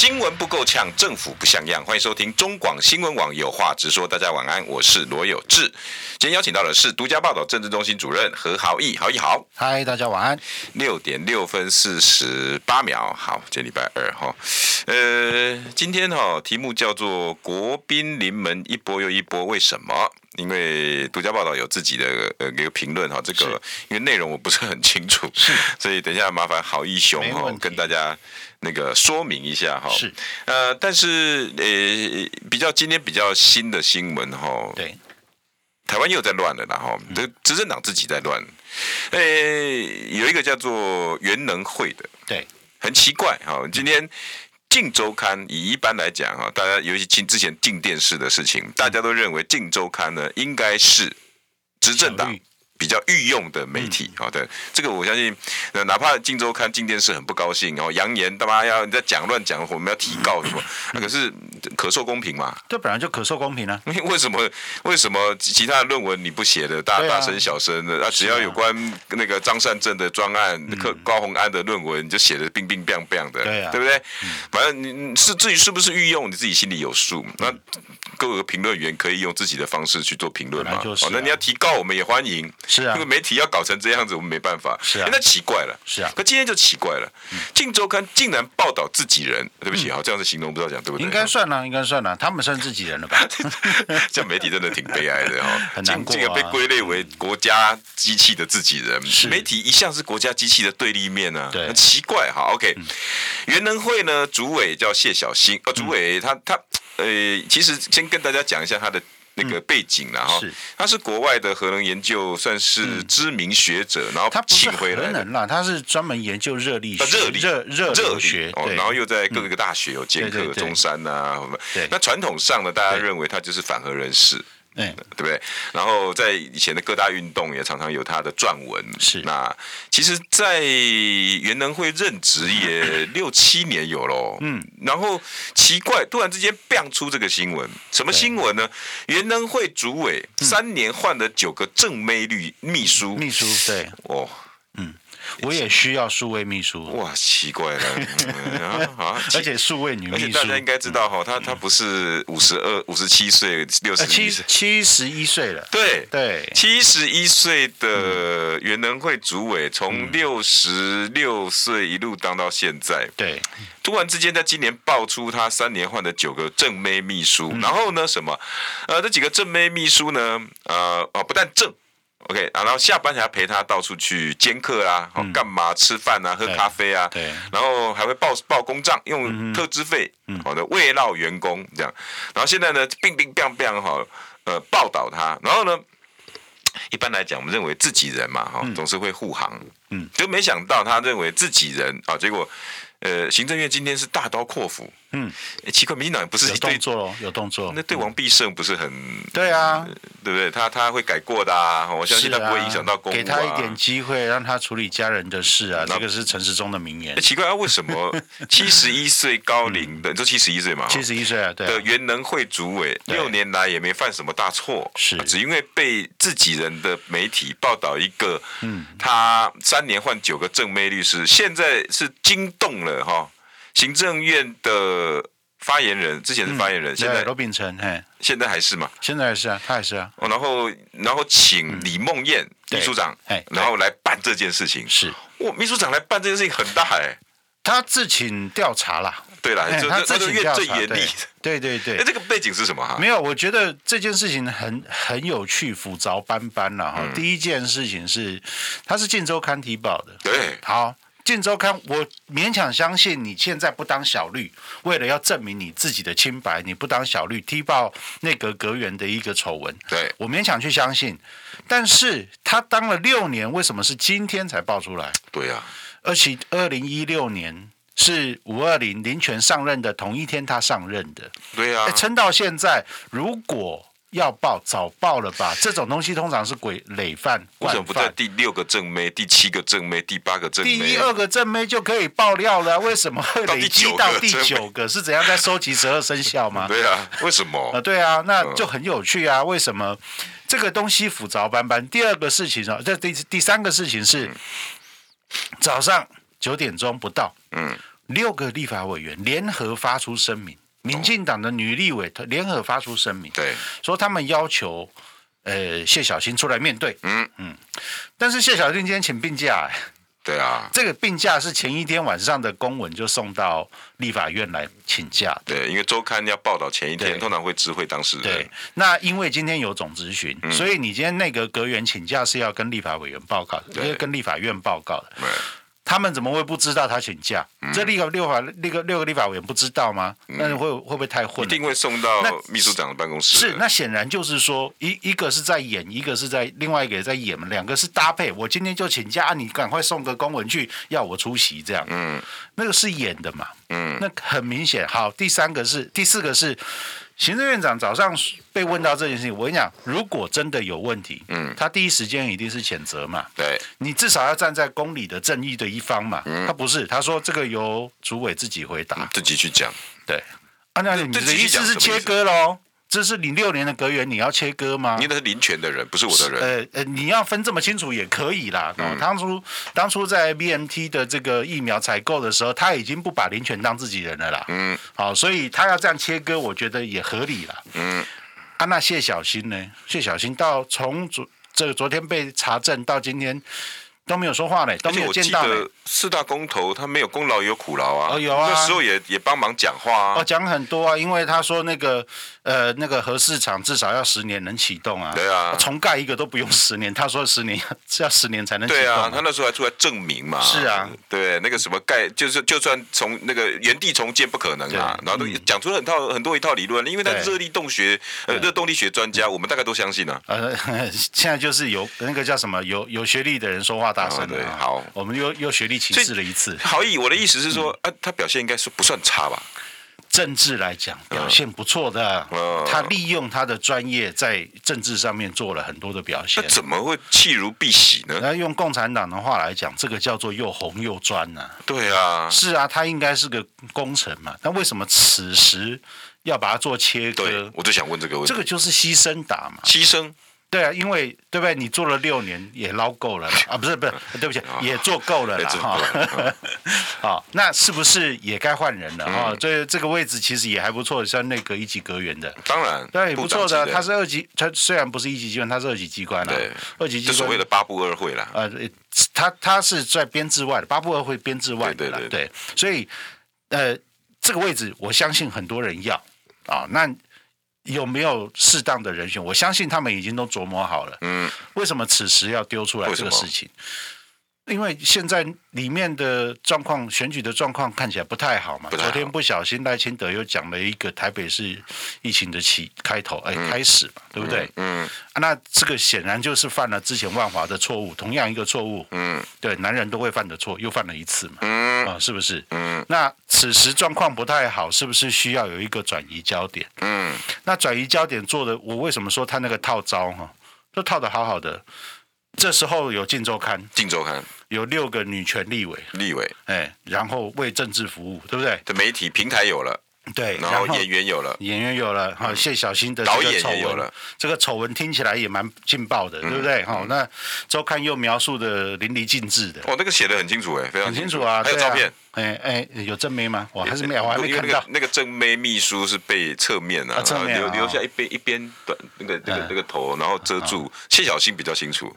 新闻不够呛，政府不像样。欢迎收听中广新闻网有话直说。大家晚安，我是罗有志。今天邀请到的是独家报道政治中心主任何豪毅，豪毅好。嗨，大家晚安。六点六分四十八秒，好，今天礼拜二哈。呃，今天哈题目叫做“国宾临门一波又一波”，为什么？因为独家报道有自己的呃一个评论哈，这个因为内容我不是很清楚，是，所以等一下麻烦豪毅兄哈跟大家。那个说明一下哈，是。呃，但是呃，比较今天比较新的新闻哈，对，台湾又在乱了，然后这执政党自己在乱，呃，有一个叫做元能会的，对，很奇怪哈，今天《镜周刊》以一般来讲哈，大家尤其进之前进电视的事情，大家都认为《镜周刊》呢应该是执政党。比较御用的媒体，好的，这个我相信，那哪怕镜周刊进电视很不高兴，然后扬言他妈要你在讲乱讲，我们要提告什么？那 可是可受公平嘛？这本来就可受公平啊。为什么？为什么其他的论文你不写的大大声小声的？啊，只要有关那个张善政的专案、高虹安的论文，你就写的冰冰冰冰的，对不对？反正你是至于是不是御用，你自己心里有数。那各个评论员可以用自己的方式去做评论嘛？哦，那你要提告，我们也欢迎。是啊，这个媒体要搞成这样子，我们没办法。是啊，那奇怪了。是啊，可今天就奇怪了，《镜周刊》竟然报道自己人，对不起，好，这样子形容不知道讲对不对？应该算了，应该算了，他们算自己人了吧？这媒体真的挺悲哀的哈，很难过，竟然被归类为国家机器的自己人。媒体一向是国家机器的对立面呢，很奇怪哈。OK，元能会呢，主委叫谢小新，呃，主委他他呃，其实先跟大家讲一下他的。那个背景，然后他是国外的核能研究，算是知名学者，然后他请回来啦。他是专门研究热力热力热热热学，然后又在各个大学有兼课，中山呐，那传统上呢，大家认为他就是反核人士。对，对不对？然后在以前的各大运动也常常有他的撰文。是，那其实，在原能会任职也 六七年有喽。嗯，然后奇怪，突然之间变出这个新闻，什么新闻呢？原能会主委三年换了九个正妹律秘书，秘书对，哦，嗯。我也需要数位秘书哇，奇怪了 啊！而且数位女秘书，而且大家应该知道哈，她她不是五十二、五十七岁、六十七，七十一岁了。对对，七十一岁的原能会主委，从六十六岁一路当到现在。对，突然之间在今年爆出他三年换的九个正妹秘书，然后呢，什么？呃，这几个正妹秘书呢？呃哦，不但正。OK，然后下班还要陪他到处去兼课啊，哦，干嘛吃饭啊，喝咖啡啊，对，然后还会报报公账，用特支费，好的慰劳员工这样，然后现在呢，乒乒乓乓哈，呃，报道他，然后呢，一般来讲，我们认为自己人嘛，哈，总是会护航，嗯，就没想到他认为自己人啊，结果。呃，行政院今天是大刀阔斧，嗯，奇怪，民进党不是有动作，有动作，那对王必胜不是很对啊，对不对？他他会改过的啊，我相信他不会影响到公务啊。给他一点机会，让他处理家人的事啊，这个是陈时中的名言。奇怪啊，为什么？七十一岁高龄的，就七十一岁嘛，七十一岁啊，对的原能会主委六年来也没犯什么大错，是。只因为被自己人的媒体报道一个，嗯，他三年换九个正妹律师，现在是惊动了。哈，行政院的发言人之前是发言人，现在罗秉成，嘿，现在还是吗？现在还是啊，他还是啊。然后，然后请李梦燕秘书长，然后来办这件事情。是，哇，秘书长来办这件事情很大哎。他自请调查啦，对啦，他自请调查最严厉。对对对。哎，这个背景是什么哈？没有，我觉得这件事情很很有趣，复杂斑斑了哈。第一件事情是，他是《晋周刊》提报的。对，好。《镜周刊》，我勉强相信你现在不当小绿，为了要证明你自己的清白，你不当小绿踢爆内阁阁员的一个丑闻。对，我勉强去相信，但是他当了六年，为什么是今天才爆出来？对呀、啊，而且二零一六年是五二零林权上任的同一天，他上任的。对呀、啊，撑到现在，如果要报早报了吧？这种东西通常是鬼累犯，为什么不在第六个正妹、第七个正妹、第八个正妹？第一、二个正妹就可以爆料了，为什么会累积到第九个？是怎样在收集十二生肖吗？对啊，为什么？啊，对啊，那就很有趣啊。为什么这个东西复杂斑斑？第二个事情啊，这第第三个事情是早上九点钟不到，嗯，六个立法委员联合发出声明。民进党的女立委联合发出声明，对，说他们要求，呃，谢小新出来面对，嗯。嗯，但是谢小新今天请病假，哎，对啊，这个病假是前一天晚上的公文就送到立法院来请假，对，因为周刊要报道前一天，通常会知会当事人，对，那因为今天有总咨询，嗯、所以你今天内阁阁员请假是要跟立法委员报告，因为跟立法院报告的。他们怎么会不知道他请假？嗯、这立个六法六个六个立法委员不知道吗？那会会不会太混？一定会送到秘书长的办公室。是，那显然就是说，一一个是在演，一个是在另外一个也在演嘛，两个是搭配。我今天就请假，你赶快送个公文去要我出席，这样。嗯，那个是演的嘛。嗯，那很明显。好，第三个是，第四个是。行政院长早上被问到这件事情，我跟你讲，如果真的有问题，嗯，他第一时间一定是谴责嘛，对，你至少要站在公理的正义的一方嘛，嗯，他不是，他说这个由主委自己回答，自己去讲，对，啊，那你的意思是切割喽？这是你六年的格员，你要切割吗？你那是林权的人，不是我的人。呃呃，你要分这么清楚也可以啦。嗯、当初当初在 BNT 的这个疫苗采购的时候，他已经不把林权当自己人了啦。嗯。好，所以他要这样切割，我觉得也合理啦。嗯。啊，那谢小新呢？谢小新到从昨这个昨天被查证到今天。都没有说话呢，都没有见到。四大公投他没有功劳也有苦劳啊。哦，有啊，那时候也也帮忙讲话啊。哦，讲很多啊，因为他说那个呃那个核市场至少要十年能启动啊。对啊。重盖一个都不用十年，他说十年是要十年才能启动。对啊，他那时候还出来证明嘛。是啊。对，那个什么盖就是就算从那个原地重建不可能啊，然后都讲出了很套很多一套理论，因为他热力动学呃热动力学专家，我们大概都相信啊。呃，现在就是有那个叫什么有有学历的人说话大声。对，好。我们又又学历歧视了一次。好意，我的意思是说，啊，他表现应该是不算差吧？政治来讲，表现不错的。他利用他的专业在政治上面做了很多的表现。那怎么会弃如敝屣呢？那用共产党的话来讲，这个叫做又红又专呢。对啊，是啊，他应该是个功臣嘛。那为什么此时要把它做切割？我就想问这个问题。这个就是牺牲打嘛。牺牲。对啊，因为对不对？你做了六年也捞够了 啊，不是不是，对不起，也做够了啦哈。好，那是不是也该换人了哈？这这个位置其实也还不错，像内阁一级阁员的，当然对，不错的。他是二级，他虽然不是一级机关，他是二级机关了。对，二级机关。所谓的八部二会了。呃，他他是在编制外的，八部二会编制外的了。对，所以呃，这个位置我相信很多人要啊，那。有没有适当的人选？我相信他们已经都琢磨好了。嗯，为什么此时要丢出来这个事情？因为现在里面的状况，选举的状况看起来不太好嘛。昨天不小心赖清德又讲了一个台北市疫情的起开头，哎，开始嘛，对不对？嗯，那这个显然就是犯了之前万华的错误，同样一个错误。嗯，对，男人都会犯的错，又犯了一次嘛。嗯，啊，是不是？嗯，那此时状况不太好，是不是需要有一个转移焦点？嗯，那转移焦点做的，我为什么说他那个套招哈，都套的好好的。这时候有《镜周刊》，《镜周刊》有六个女权立委，立委，哎，然后为政治服务，对不对？的媒体平台有了，对，然后演员有了，演员有了，哈，谢小新的导演也有了，这个丑闻听起来也蛮劲爆的，对不对？好，那周刊又描述的淋漓尽致的，哦，那个写的很清楚，哎，非常清楚啊，还有照片。哎哎，有正妹吗？我还是没有，我还没看到。那个正妹秘书是被侧面啊，留留下一边一边短那个那个那个头，然后遮住。谢小新比较清楚，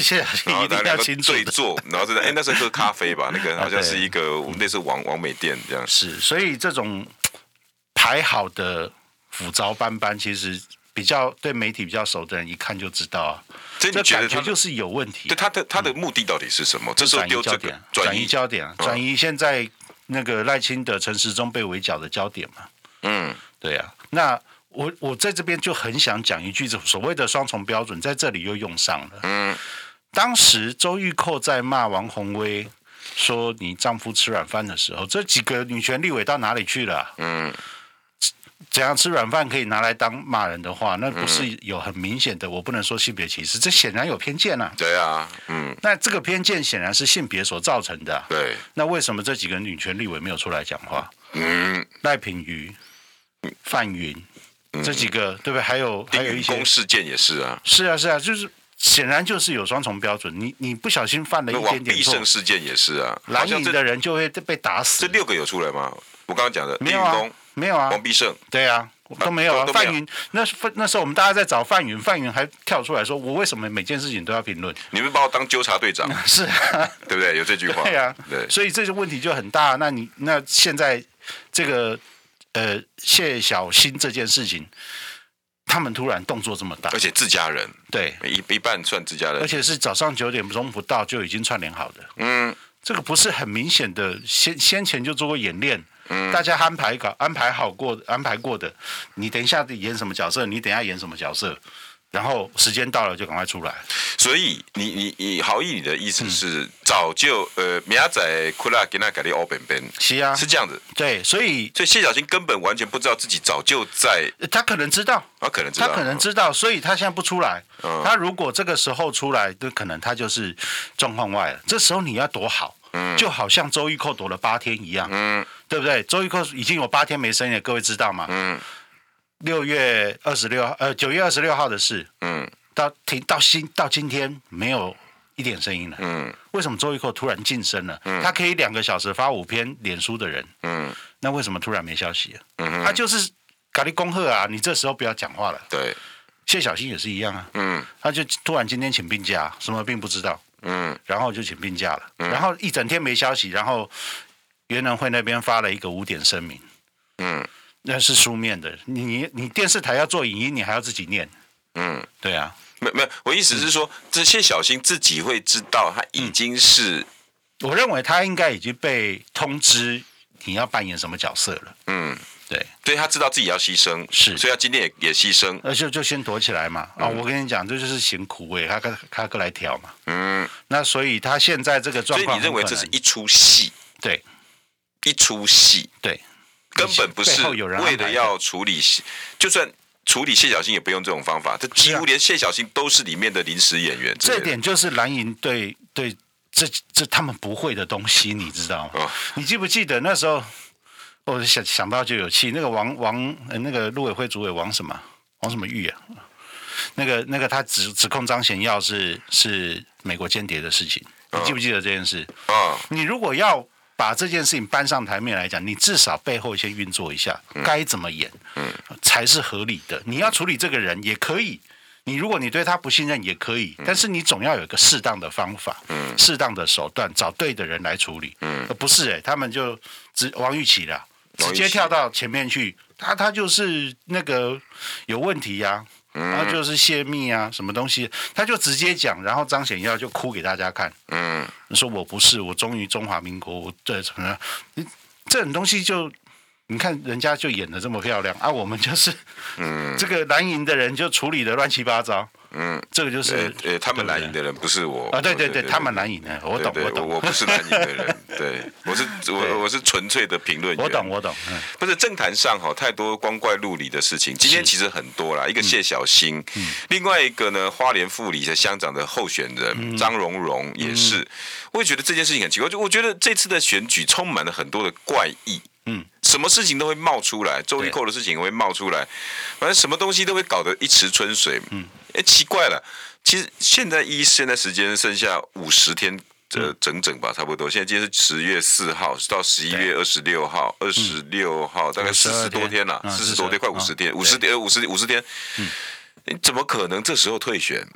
谢小新一定要清楚。对坐，然后是哎，那是喝咖啡吧？那个好像是一个类似王王美店这样。是，所以这种排好的斧凿斑斑，其实比较对媒体比较熟的人一看就知道啊。这感觉就是有问题。对他的他的目的到底是什么？这是转移焦点，转移焦点，转移现在那个赖清德、陈时中被围剿的焦点嘛。嗯，对呀。那我我在这边就很想讲一句，这所谓的双重标准在这里又用上了。嗯，当时周玉蔻在骂王宏威说你丈夫吃软饭的时候，这几个女权立委到哪里去了？嗯，怎样吃软饭可以拿来当骂人的话，那不是有很明显的？我不能说性别歧视，这显然有偏见啊。对啊，嗯。那这个偏见显然是性别所造成的。对。那为什么这几个女权立委没有出来讲话？嗯。赖品妤、范云、嗯、这几个，对不对？还有还有一些。公事件也是啊。是啊，是啊，就是显然就是有双重标准。你你不小心犯了一点点错。必胜事件也是啊。蓝营的人就会被打死。这六个有出来吗？我刚刚讲的。没有啊。没有啊，王必胜，对啊，都没有啊。范云，那那时候我们大家在找范云，范云还跳出来说：“我为什么每件事情都要评论？”你们把我当纠察队长？是啊，对不对？有这句话。对啊，对。所以这个问题就很大。那你那现在这个呃谢小新这件事情，他们突然动作这么大，而且自家人，对，一一半算自家人，而且是早上九点钟不到就已经串联好的。嗯，这个不是很明显的，先先前就做过演练。大家安排搞安排好过安排过的，你等一下演什么角色？你等一下演什么角色？然后时间到了就赶快出来。所以你你你好意，你的意思是早就呃，明仔库拉给那改的欧本本是啊，是这样子。对，所以所以谢小新根本完全不知道自己早就在，他可能知道，他可能知道，他可能知道，所以他现在不出来。他如果这个时候出来，就可能他就是状况外了。这时候你要多好。嗯，就好像周玉蔻躲了八天一样，嗯，对不对？周玉蔻已经有八天没声音了，各位知道吗？嗯，六月二十六号，呃，九月二十六号的事，嗯，到停到今到今天没有一点声音了，嗯，为什么周玉蔻突然晋升了？嗯，他可以两个小时发五篇脸书的人，嗯，那为什么突然没消息了？嗯，他就是搞你恭贺啊，你这时候不要讲话了。对，谢小新也是一样啊，嗯，他就突然今天请病假，什么病不知道。嗯，然后就请病假了，嗯、然后一整天没消息，然后元能会那边发了一个五点声明，嗯，那是书面的，你你电视台要做影音，你还要自己念，嗯，对啊，没没有，我意思是说，这些小新自己会知道，他已经是，嗯、我认为他应该已经被通知你要扮演什么角色了，嗯。对，所以他知道自己要牺牲，是，所以他今天也也牺牲，而且就先躲起来嘛。啊，我跟你讲，这就是嫌苦味，他跟他哥来挑嘛。嗯，那所以他现在这个状况，所以你认为这是一出戏？对，一出戏，对，根本不是为了要处理，就算处理谢小新也不用这种方法，这几乎连谢小新都是里面的临时演员。这点就是蓝营对对这这他们不会的东西，你知道吗？你记不记得那时候？我想想到就有气，那个王王那个陆委会主委王什么？王什么玉啊，那个那个他指指控张贤耀是是美国间谍的事情，你记不记得这件事？啊，你如果要把这件事情搬上台面来讲，你至少背后先运作一下，该怎么演，嗯，才是合理的。你要处理这个人也可以，你如果你对他不信任也可以，但是你总要有一个适当的方法，嗯，适当的手段，找对的人来处理，嗯，不是哎，他们就只王玉琪了。直接跳到前面去，他他就是那个有问题呀、啊，然后就是泄密啊，什么东西，他就直接讲，然后张显耀就哭给大家看，嗯，说我不是，我忠于中华民国，我这什么，你这种东西就，你看人家就演的这么漂亮啊，我们就是，嗯，这个蓝营的人就处理的乱七八糟。嗯，这个就是呃，他们蓝营的人不是我。啊，对对对，他们蓝营的，我懂我懂，我不是蓝营的人，对，我是我我是纯粹的评论员，我懂我懂，不是政坛上哈太多光怪陆离的事情，今天其实很多啦，一个谢小新，另外一个呢，花莲富里的乡长的候选人张荣荣也是，我也觉得这件事情很奇怪，就我觉得这次的选举充满了很多的怪异。嗯，什么事情都会冒出来，周玉蔻的事情也会冒出来，反正什么东西都会搞得一池春水。嗯，哎，奇怪了，其实现在一现在时间剩下五十天，这整整吧，差不多。现在今天是十月四号，到十一月二十六号，二十六号大概四十多天了，四十多天，快五十天，五十天，五十五十天。嗯，你怎么可能这时候退选？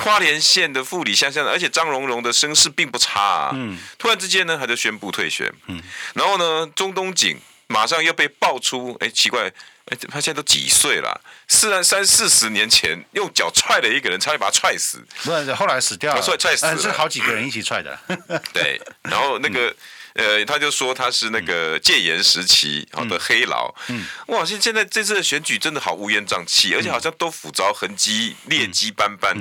花莲县的副里乡乡，而且张荣荣的声势并不差啊。嗯，突然之间呢，他就宣布退选。嗯，然后呢，中东锦马上又被爆出，哎，奇怪，哎，他现在都几岁了？四三四十年前用脚踹了一个人，差点把他踹死。不是，后来死掉了，踹踹死了，是好几个人一起踹的。对，然后那个。呃，他就说他是那个戒严时期好的黑佬，嗯，哇，现现在这次的选举真的好乌烟瘴气，而且好像都腐着痕迹，劣迹斑斑，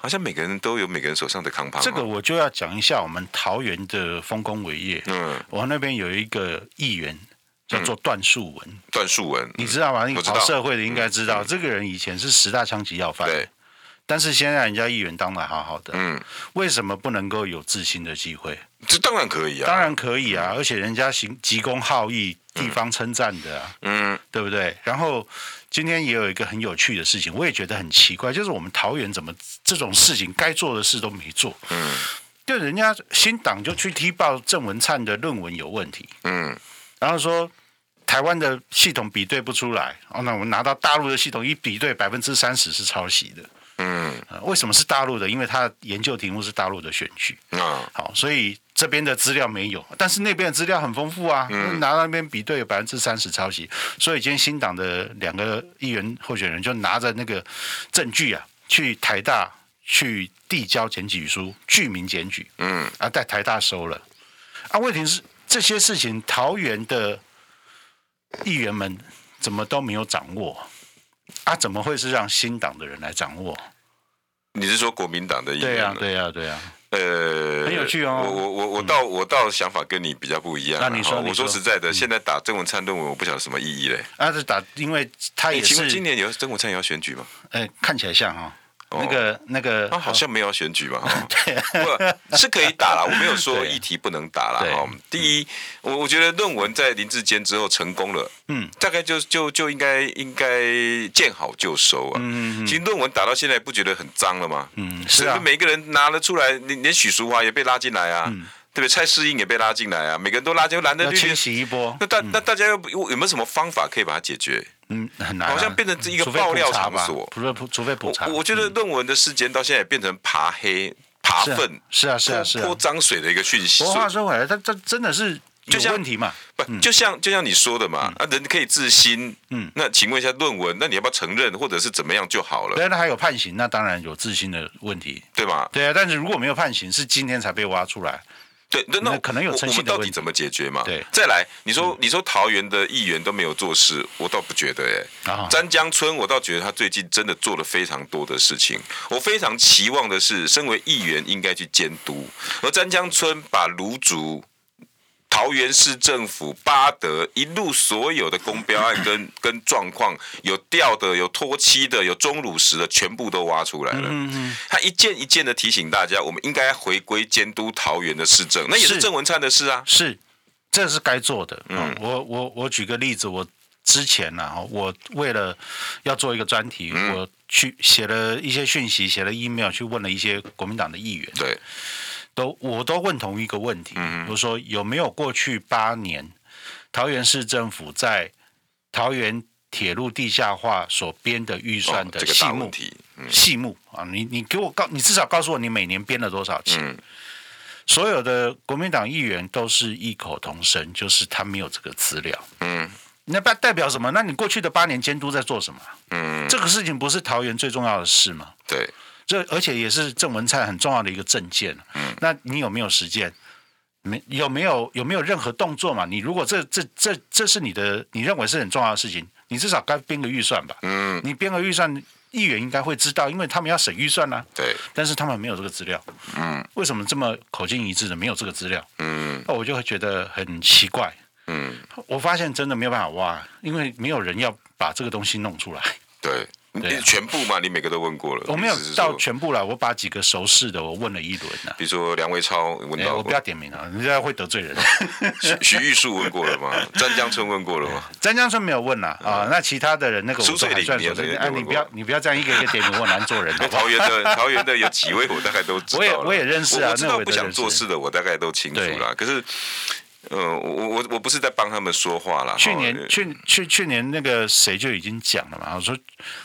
好像每个人都有每个人手上的扛棒。这个我就要讲一下我们桃园的丰功伟业，嗯，我那边有一个议员，叫做段树文。段树文，你知道吗？你跑社会的应该知道，这个人以前是十大枪击要犯。对。但是现在人家议员当的好好的，嗯，为什么不能够有自新的机会？这当然可以啊，当然可以啊，而且人家行急公好义，地方称赞的啊，嗯，对不对？然后今天也有一个很有趣的事情，我也觉得很奇怪，就是我们桃园怎么这种事情该做的事都没做，嗯，就人家新党就去踢爆郑文灿的论文有问题，嗯，然后说台湾的系统比对不出来，哦，那我们拿到大陆的系统一比对，百分之三十是抄袭的。嗯，为什么是大陆的？因为他研究题目是大陆的选举。啊，好，所以这边的资料没有，但是那边的资料很丰富啊。嗯，拿到那边比对，有百分之三十抄袭。所以今天新党的两个议员候选人就拿着那个证据啊，去台大去递交检举书，具名检举。嗯，啊，在台大收了。啊，问题是这些事情，桃园的议员们怎么都没有掌握？啊，怎么会是让新党的人来掌握？你是说国民党的议员？对呀、啊，对呀、啊，对呀、啊。呃，很有趣哦。我我我我倒我倒想法跟你比较不一样。那你说，我说实在的，现在打郑文灿论文，我不晓得什么意义嘞。啊，是打，因为他也是。今年有郑文灿也要选举吗？哎，看起来像哈。那个那个，他好像没有选举吧，对，不是可以打了，我没有说议题不能打了哈。第一，我我觉得论文在林志坚之后成功了，嗯，大概就就就应该应该见好就收啊。嗯，其实论文打到现在不觉得很脏了吗？嗯，是啊，每个人拿了出来，连连许淑华也被拉进来啊，对不对？蔡适应也被拉进来啊，每个人都拉进蓝的绿的，清洗一波。那大那大家有有没有什么方法可以把它解决？嗯，很难、啊，好像变成一个爆料场所。除非补，除非补偿。我觉得论文的事件到现在也变成爬黑、爬粪，是啊，是啊，是啊，泼脏水的一个讯息。话说回来，他这真的是有问题嘛？不，就像就像你说的嘛，啊，人可以自新。嗯，那请问一下，论文，那你要不要承认，或者是怎么样就好了？对，那还有判刑，那当然有自新的问题，对吧？对啊，但是如果没有判刑，是今天才被挖出来。对，那那可能有诚信的问题，到底怎么解决嘛？对，再来，你说你说桃园的议员都没有做事，我倒不觉得哎。詹江村，我倒觉得他最近真的做了非常多的事情。我非常期望的是，身为议员应该去监督，而詹江村把卢竹。桃园市政府巴德一路所有的公标案跟跟状况，有掉的，有脱漆的，有钟乳石的，全部都挖出来了。他一件一件的提醒大家，我们应该回归监督桃园的市政，那也是郑文灿的事啊。是，这是该做的。嗯，我我我举个例子，我之前呢，我为了要做一个专题，我去写了一些讯息，写了 email 去问了一些国民党的议员。对。都我都问同一个问题，我说有没有过去八年桃园市政府在桃园铁路地下化所编的预算的细目？细目啊，你你给我告，你至少告诉我你每年编了多少钱？所有的国民党议员都是异口同声，就是他没有这个资料。嗯，那代代表什么？那你过去的八年监督在做什么？嗯，这个事情不是桃园最重要的事吗？对。这而且也是郑文灿很重要的一个证件。嗯，那你有没有实践？没有没有有没有任何动作嘛？你如果这这这这是你的你认为是很重要的事情，你至少该编个预算吧。嗯，你编个预算，议员应该会知道，因为他们要审预算啊。对，但是他们没有这个资料。嗯，为什么这么口径一致的没有这个资料？嗯，那我就会觉得很奇怪。嗯，我发现真的没有办法挖，因为没有人要把这个东西弄出来。对。你全部嘛？你每个都问过了？我没有到全部了，我把几个熟识的我问了一轮呢。比如说梁维超问到，我不要点名啊，人家会得罪人。许许玉树问过了吗？詹江村问过了吗？詹江村没有问了啊。那其他的人那个我都还算熟。哎，你不要你不要这样一个一个点名，我难做人。桃园的 桃园的有几位我大概都知道。我也我也认识啊。我知道不想做事的我大概都清楚了。可是。嗯，我我我不是在帮他们说话啦。去年去去去年那个谁就已经讲了嘛，我说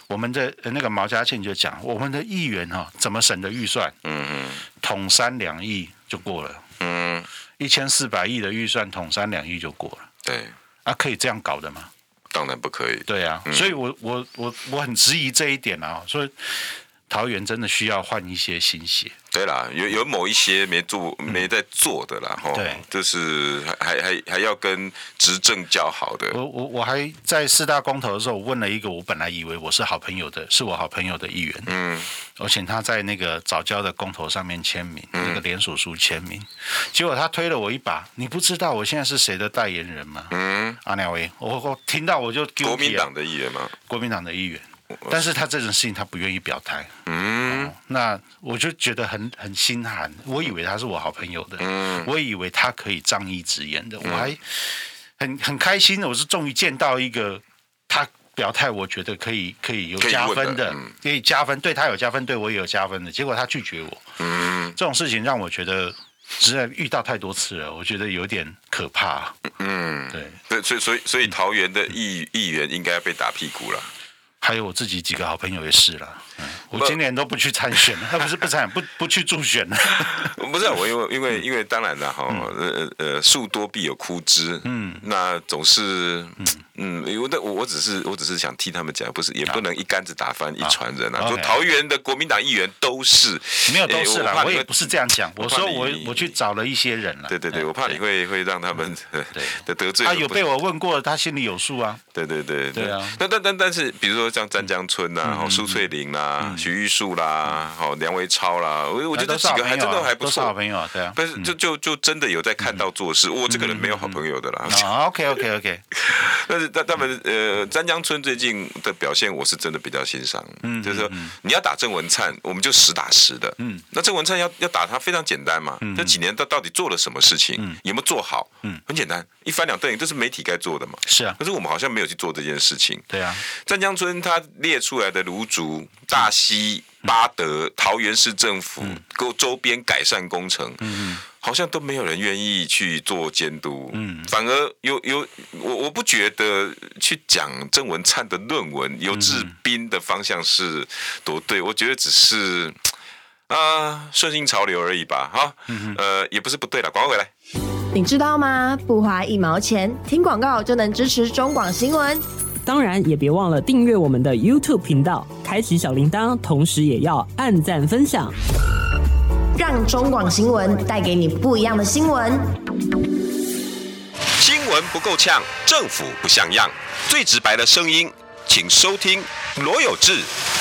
我们的那个毛家庆就讲，我们的议员哈怎么省的预算，嗯嗯，统三两亿就过了，嗯，一千四百亿的预算统三两亿就过了，对，啊，可以这样搞的吗？当然不可以。对啊，所以我我我我很质疑这一点啊，所以桃园真的需要换一些新血。对啦，有有某一些没做、没在做的啦，哈、嗯，对，就是还还还要跟执政交好的。我我我还在四大公投的时候，我问了一个我本来以为我是好朋友的，是我好朋友的议员，嗯，我请他在那个早教的公投上面签名，嗯、那个联署书签名，结果他推了我一把，你不知道我现在是谁的代言人吗？嗯，阿廖威，我我听到我就国民党的议员吗？国民党的议员，但是他这种事情他不愿意表态。嗯、哦，那我就觉得很很心寒。我以为他是我好朋友的，嗯，我以为他可以仗义直言的，我还很很开心。我是终于见到一个他表态，我觉得可以可以有加分的，可以，嗯、可以加分，对他有加分，对我也有加分的。结果他拒绝我，嗯，这种事情让我觉得。实在遇到太多次了，我觉得有点可怕。嗯，对，对，所以所以所以桃园的议议员应该被打屁股了。还有我自己几个好朋友也是了。嗯，我今年都不去参选了，他不是不参，不不去助选了。不是我，因为因为因为当然了哈，呃呃，树多必有枯枝。嗯，那总是嗯，因为我我只是我只是想替他们讲，不是也不能一竿子打翻一船人啊。就桃园的国民党议员都是没有都是啦，我也不是这样讲。我说我我去找了一些人了。对对对，我怕你会会让他们 的得罪。他有被我问过，他心里有数啊。对对对对啊。但但但但是，比如说。像湛江村呐，然后苏翠玲啦，徐玉树啦，好梁维超啦，我我觉得这几个还真的还不错，好朋友对啊。但是就就就真的有在看到做事，我这个人没有好朋友的啦。OK OK OK。但是但他们呃，詹江村最近的表现，我是真的比较欣赏。嗯，就是说你要打郑文灿，我们就实打实的。嗯，那郑文灿要要打他非常简单嘛。这几年他到底做了什么事情？嗯有没有做好？嗯，很简单，一翻两瞪眼，这是媒体该做的嘛。是啊。可是我们好像没有去做这件事情。对啊。詹江村。他列出来的卢竹、大溪、巴德、桃园市政府各周边改善工程，好像都没有人愿意去做监督，反而有有我我不觉得去讲郑文灿的论文有志斌的方向是多对，我觉得只是啊顺应潮流而已吧，哈，呃也不是不对了，广告回来，你知道吗？不花一毛钱，听广告就能支持中广新闻。当然，也别忘了订阅我们的 YouTube 频道，开启小铃铛，同时也要按赞分享，让中广新闻带给你不一样的新闻。新闻不够呛，政府不像样，最直白的声音，请收听罗有志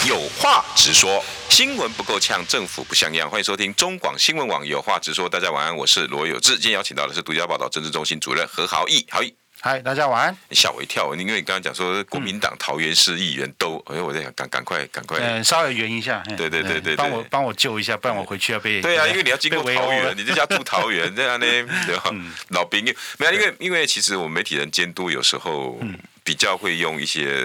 有话直说。新闻不够呛，政府不像样，欢迎收听中广新闻网有话直说。大家晚安，我是罗有志，今天邀请到的是独家报道政治中心主任何豪毅，豪毅。嗨，大家晚安。你吓我一跳，因为你刚刚讲说国民党桃园市议员都，哎，我在想赶赶快赶快，嗯，稍微圆一下。对对对对，帮我帮我救一下，不然我回去要被。对啊，因为你要经过桃园，你这家住桃园 这样呢，对吧？老兵，没有，因为因为其实我们媒体人监督有时候。比较会用一些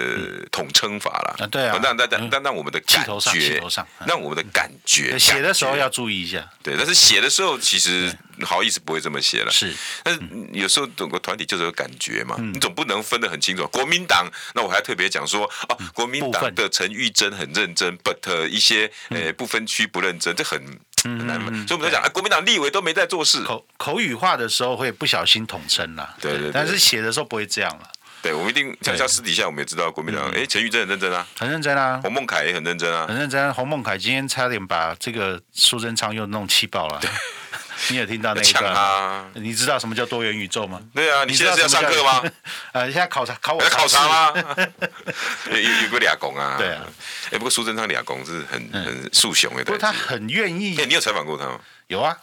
统称法啦，啊对啊，那那那那我们的感觉，让我们的感觉，写的时候要注意一下，对，但是写的时候其实好意思不会这么写了，是，但是有时候整个团体就是有感觉嘛，你总不能分得很清楚。国民党，那我还特别讲说，啊，国民党的陈玉珍很认真，but 一些呃不分区不认真，这很很难嘛，所以我们在讲啊，国民党立委都没在做事，口口语化的时候会不小心统称了，对对，但是写的时候不会这样了。对，我们一定像像私底下，我们也知道国民党，哎，陈玉珍很认真啊，很认真啊，洪孟凯也很认真啊，很认真。洪孟凯今天差点把这个苏贞昌又弄气爆了，你有听到那一段吗？你知道什么叫多元宇宙吗？对啊，你现在是要上课吗？呃，现在考察考我考察吗？有有个俩公啊，对啊，哎，不过苏贞昌俩公是很很树雄的，不过他很愿意。哎，你有采访过他吗？有啊，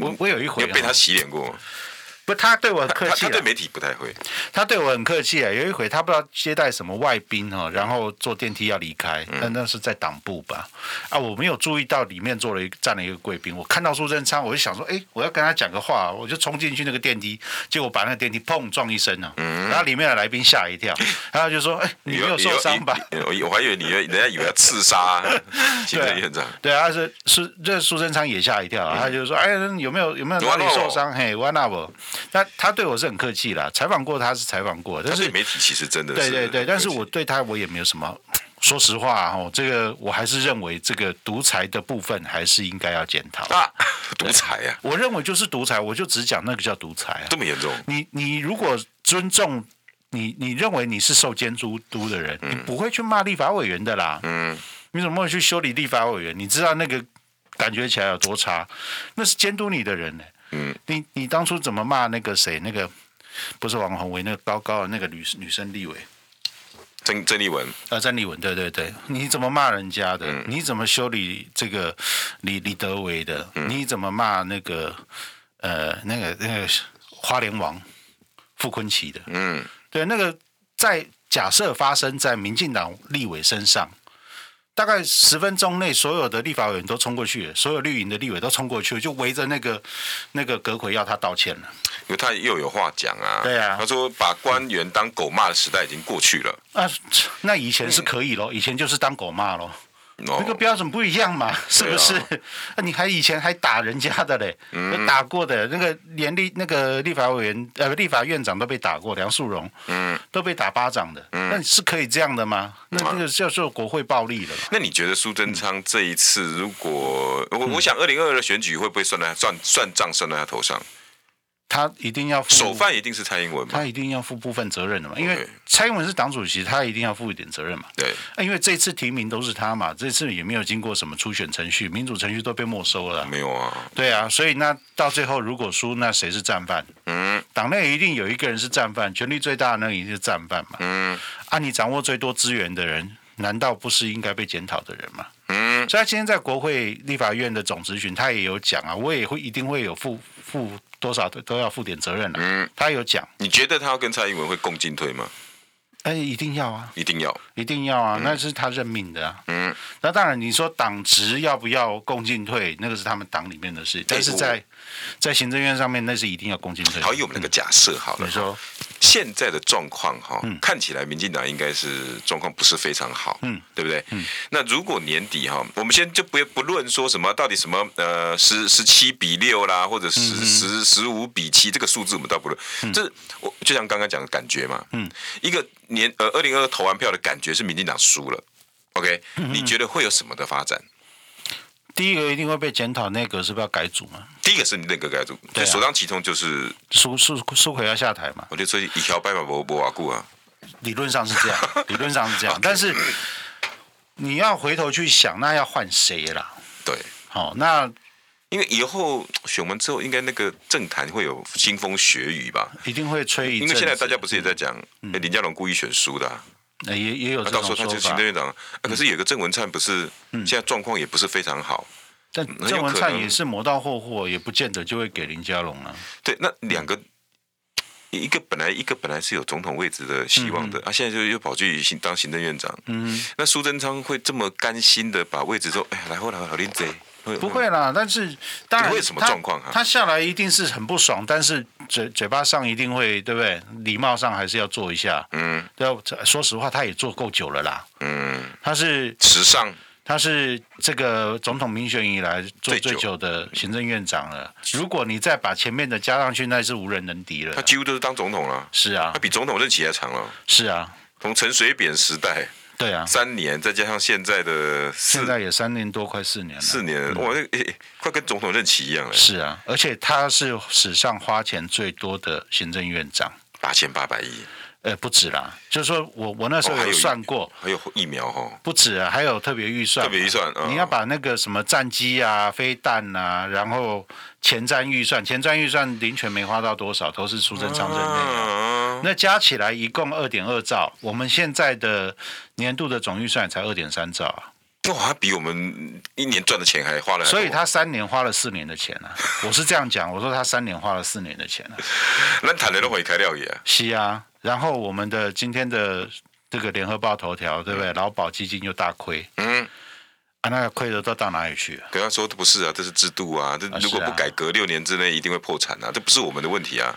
我我有一回有被他洗脸过。不，他对我很客气。他对媒体不太会。他对我很客气啊。有一回，他不知道接待什么外宾哦，然后坐电梯要离开，那那是在党部吧？啊，我没有注意到里面坐了一站了一个贵宾。我看到苏贞昌，我就想说，哎，我要跟他讲个话，我就冲进去那个电梯，结果把那个电梯砰撞一声啊！然后里面的来宾吓一跳，然后就说，哎，你没有受伤吧？我我还以为你人家以为要刺杀 行政院长。对啊，是是，这苏贞昌也吓一跳，啊他就说，哎，有没有有没有哪里受伤？嘿，one up。他他对我是很客气啦，采访过他是采访过，但是媒体其实真的是对对对，但是我对他我也没有什么，说实话哦，这个我还是认为这个独裁的部分还是应该要检讨啊，独裁呀，我认为就是独裁，我就只讲那个叫独裁啊，这么严重？你你如果尊重你，你认为你是受监督督的人，你不会去骂立法委员的啦，嗯，你怎么会去修理立法委员？你知道那个感觉起来有多差？那是监督你的人呢。嗯，你你当初怎么骂那个谁？那个不是王宏伟，那个高高的那个女女生立委，曾曾丽文啊，曾丽文，对对对，你怎么骂人家的？嗯、你怎么修理这个李李德伟的？嗯、你怎么骂那个呃那个那个花莲王傅坤奇的？嗯。对，那个在假设发生在民进党立委身上。大概十分钟内，所有的立法委员都冲过去了，所有绿营的立委都冲过去了，就围着那个那个阁揆要他道歉了，因为他又有话讲啊。对啊，他说把官员当狗骂的时代已经过去了。啊，那以前是可以咯，以前就是当狗骂咯。那个标准不一样嘛，是不是？啊，你还以前还打人家的嘞，有打过的，那个连立那个立法委员呃立法院长都被打过，梁树荣，嗯，都被打巴掌的，那是可以这样的吗？那这个叫做国会暴力了。那你觉得苏贞昌这一次，如果我我想二零二二的选举会不会算在算算账算在他头上？他一定要负首犯一定是蔡英文嘛？他一定要负部分责任的嘛？因为蔡英文是党主席，他一定要负一点责任嘛？对。因为这次提名都是他嘛，这次也没有经过什么初选程序，民主程序都被没收了。没有啊。对啊，所以那到最后如果输，那谁是战犯？嗯。党内一定有一个人是战犯，权力最大的那个一定是战犯嘛？嗯。啊，你掌握最多资源的人，难道不是应该被检讨的人吗？嗯。所以他今天在国会立法院的总质询，他也有讲啊，我也会一定会有负负。多少都都要负点责任了。嗯，他有讲。你觉得他要跟蔡英文会共进退吗？哎，一定要啊！一定要，一定要啊！那是他任命的啊。嗯，那当然，你说党职要不要共进退，那个是他们党里面的事。但是在在行政院上面，那是一定要共进退。好，以我们那个假设好了。你说现在的状况哈，看起来民进党应该是状况不是非常好，嗯，对不对？嗯。那如果年底哈，我们先就不不论说什么到底什么呃十十七比六啦，或者十十十五比七这个数字我们倒不论，这我就像刚刚讲的感觉嘛，嗯，一个。年呃，二零二二投完票的感觉是民进党输了，OK？你觉得会有什么的发展？第一个一定会被检讨，内阁是不是要改组嘛？第一个是你内阁改组，对，首当其冲就是苏苏苏奎要下台嘛？我觉得这一条白马不不瓦固啊，理论上是这样，理论上是这样，但是你要回头去想，那要换谁啦？对，好，那。因为以后选完之后，应该那个政坛会有腥风血雨吧？一定会吹一。因为现在大家不是也在讲，林佳龙故意选输的，也也有。到时候他就是行政院长，可是有个郑文灿不是，现在状况也不是非常好。但郑文灿也是磨刀霍霍，也不见得就会给林佳龙啊。对，那两个，一个本来一个本来是有总统位置的希望的，啊，现在就又跑去行当行政院长。嗯。那苏贞昌会这么甘心的把位置说，哎，来后来好林贼。不会啦，但是当然他他下来一定是很不爽，但是嘴嘴巴上一定会对不对？礼貌上还是要做一下。嗯，要说实话，他也做够久了啦。嗯，他是时尚，他是这个总统民选以来做最久的行政院长了。如果你再把前面的加上去，那是无人能敌了。他几乎都是当总统了。是啊，他比总统任期还长了。是啊，从陈水扁时代。对啊，三年再加上现在的，现在也三年多，快四年了。四年，哇，快跟总统任期一样了。是啊，而且他是史上花钱最多的行政院长，八千八百亿。呃，不止啦，就是说我我那时候有算过，还有疫苗哈，不止啊，还有特别预算，特别预算，你要把那个什么战机啊、飞弹啊，然后前瞻预算，前瞻预算林全没花到多少，都是苏贞昌任内。那加起来一共二点二兆，我们现在的年度的总预算才二点三兆啊！哇，比我们一年赚的钱还花了，所以他三年花了四年的钱啊！我是这样讲，我说他三年花了四年的钱啊。那谈的都会开料也是啊。然后我们的今天的这个联合报头条，对不对？劳保基金又大亏，嗯，啊，那个亏的都到哪里去了？跟他说不是啊，这是制度啊，这如果不改革，六年之内一定会破产啊，这不是我们的问题啊。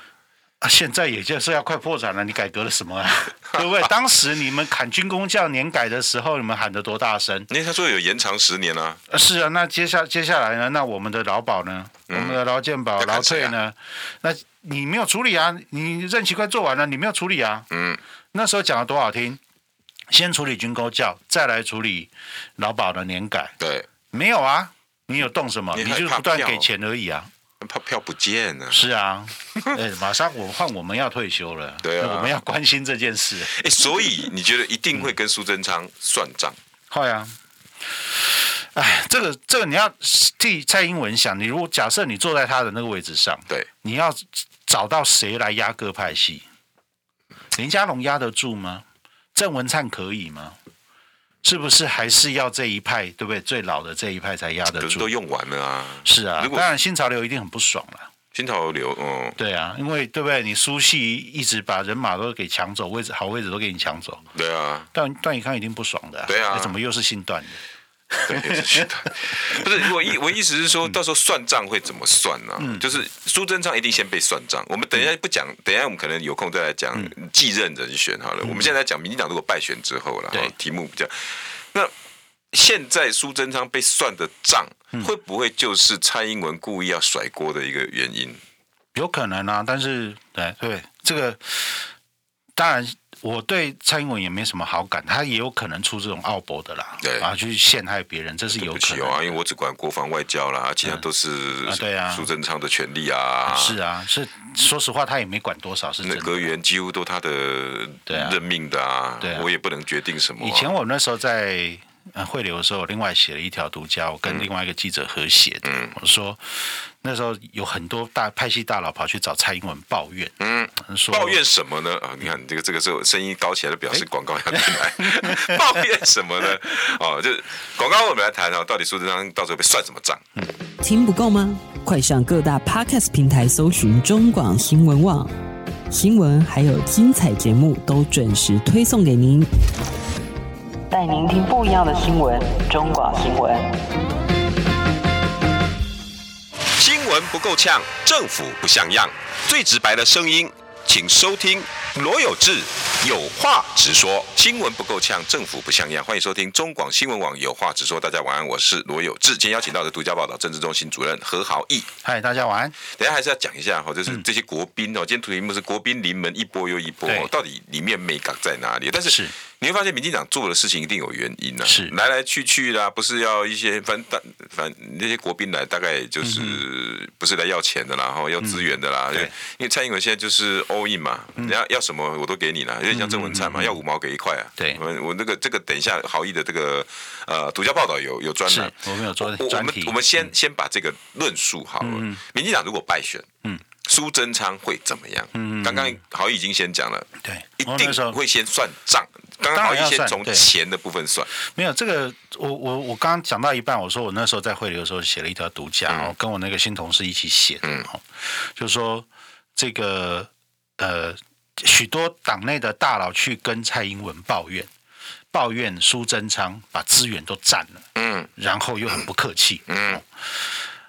啊，现在也就是要快破产了，你改革了什么啊？对不对？当时你们砍军工教年改的时候，你们喊得多大声？那他说有延长十年啊。是啊，那接下接下来呢？那我们的劳保呢？嗯、我们的劳健保、劳退呢？那你没有处理啊？你任期快做完了，你没有处理啊？嗯。那时候讲的多好听，先处理军工教，再来处理劳保的年改。对。没有啊？你有动什么？你，你就是不断给钱而已啊。票票不见了，是啊，哎，马上我换我们要退休了，对啊，我们要关心这件事。哎，所以你觉得一定会跟苏贞昌算账？会啊，哎，这个这个你要替蔡英文想，你如果假设你坐在他的那个位置上，对，你要找到谁来压各派系？林佳龙压得住吗？郑文灿可以吗？是不是还是要这一派，对不对？最老的这一派才压得住？都用完了啊！是啊，当然新潮流一定很不爽了。新潮流，嗯，对啊，因为对不对？你苏系一直把人马都给抢走，位置好位置都给你抢走。对啊，段段以康一定不爽的。对啊，怎么又是姓段的？对，不是我意我意思是说，到时候算账会怎么算呢？就是苏贞昌一定先被算账。我们等一下不讲，等一下我们可能有空再来讲继任人选好了。我们现在讲民进党如果败选之后了，对，题目比较。那现在苏贞昌被算的账，会不会就是蔡英文故意要甩锅的一个原因？有可能啊，但是对对，这个当然。我对蔡英文也没什么好感，他也有可能出这种奥博的啦，对啊，去陷害别人，这是有可能的。啊，因为我只管国防外交啦，其他都是对啊，苏贞昌的权利啊。是啊，是说实话，他也没管多少，是真的。阁员几乎都他的任命的啊，对啊，我也不能决定什么啊。以前我那时候在汇流的时候，另外写了一条独家，我跟另外一个记者合写的，嗯，我说。那时候有很多大派系大佬跑去找蔡英文抱怨，嗯，说抱怨什么呢？啊，你看这个这个时候声音高起来，表示广告要进来。欸、抱怨什么呢？哦，就是广告，我们来谈哦，到底苏贞昌到时候被算什么账？嗯，听不够吗？快上各大 Podcast 平台搜寻中广新闻网新闻，还有精彩节目都准时推送给您，带您听不一样的新闻。中广新闻。新闻不够呛，政府不像样，最直白的声音，请收听罗有志有话直说。新闻不够呛，政府不像样，欢迎收听中广新闻网有话直说。大家晚安，我是罗有志。今天邀请到的独家报道政治中心主任何豪毅。嗨，大家晚安。等下还是要讲一下哈，就是这些国宾哦，今天题目是国宾临门一波又一波，到底里面眉角在哪里？但是。你会发现，民进党做的事情一定有原因呐、啊，是来来去去啦，不是要一些反反反那些国宾来，大概就是不是来要钱的啦，然后要资源的啦。嗯、对，因为蔡英文现在就是 all in 嘛，人家要什么我都给你了，有点像郑文灿嘛，要五毛给一块啊。对，我我那个这个等一下豪毅的这个呃独家报道有有专栏，我们有专我们我们先先把这个论述好了。民进党如果败选，嗯。苏贞昌会怎么样？嗯，刚刚豪毅已经先讲了，对，一定会先算账。刚刚豪毅先从钱的部分算，没有这个，我我我刚刚讲到一半，我说我那时候在汇流的时候写了一条独家，嗯、跟我那个新同事一起写的，嗯，就是说这个呃，许多党内的大佬去跟蔡英文抱怨，抱怨苏贞昌把资源都占了，嗯，然后又很不客气，嗯，嗯，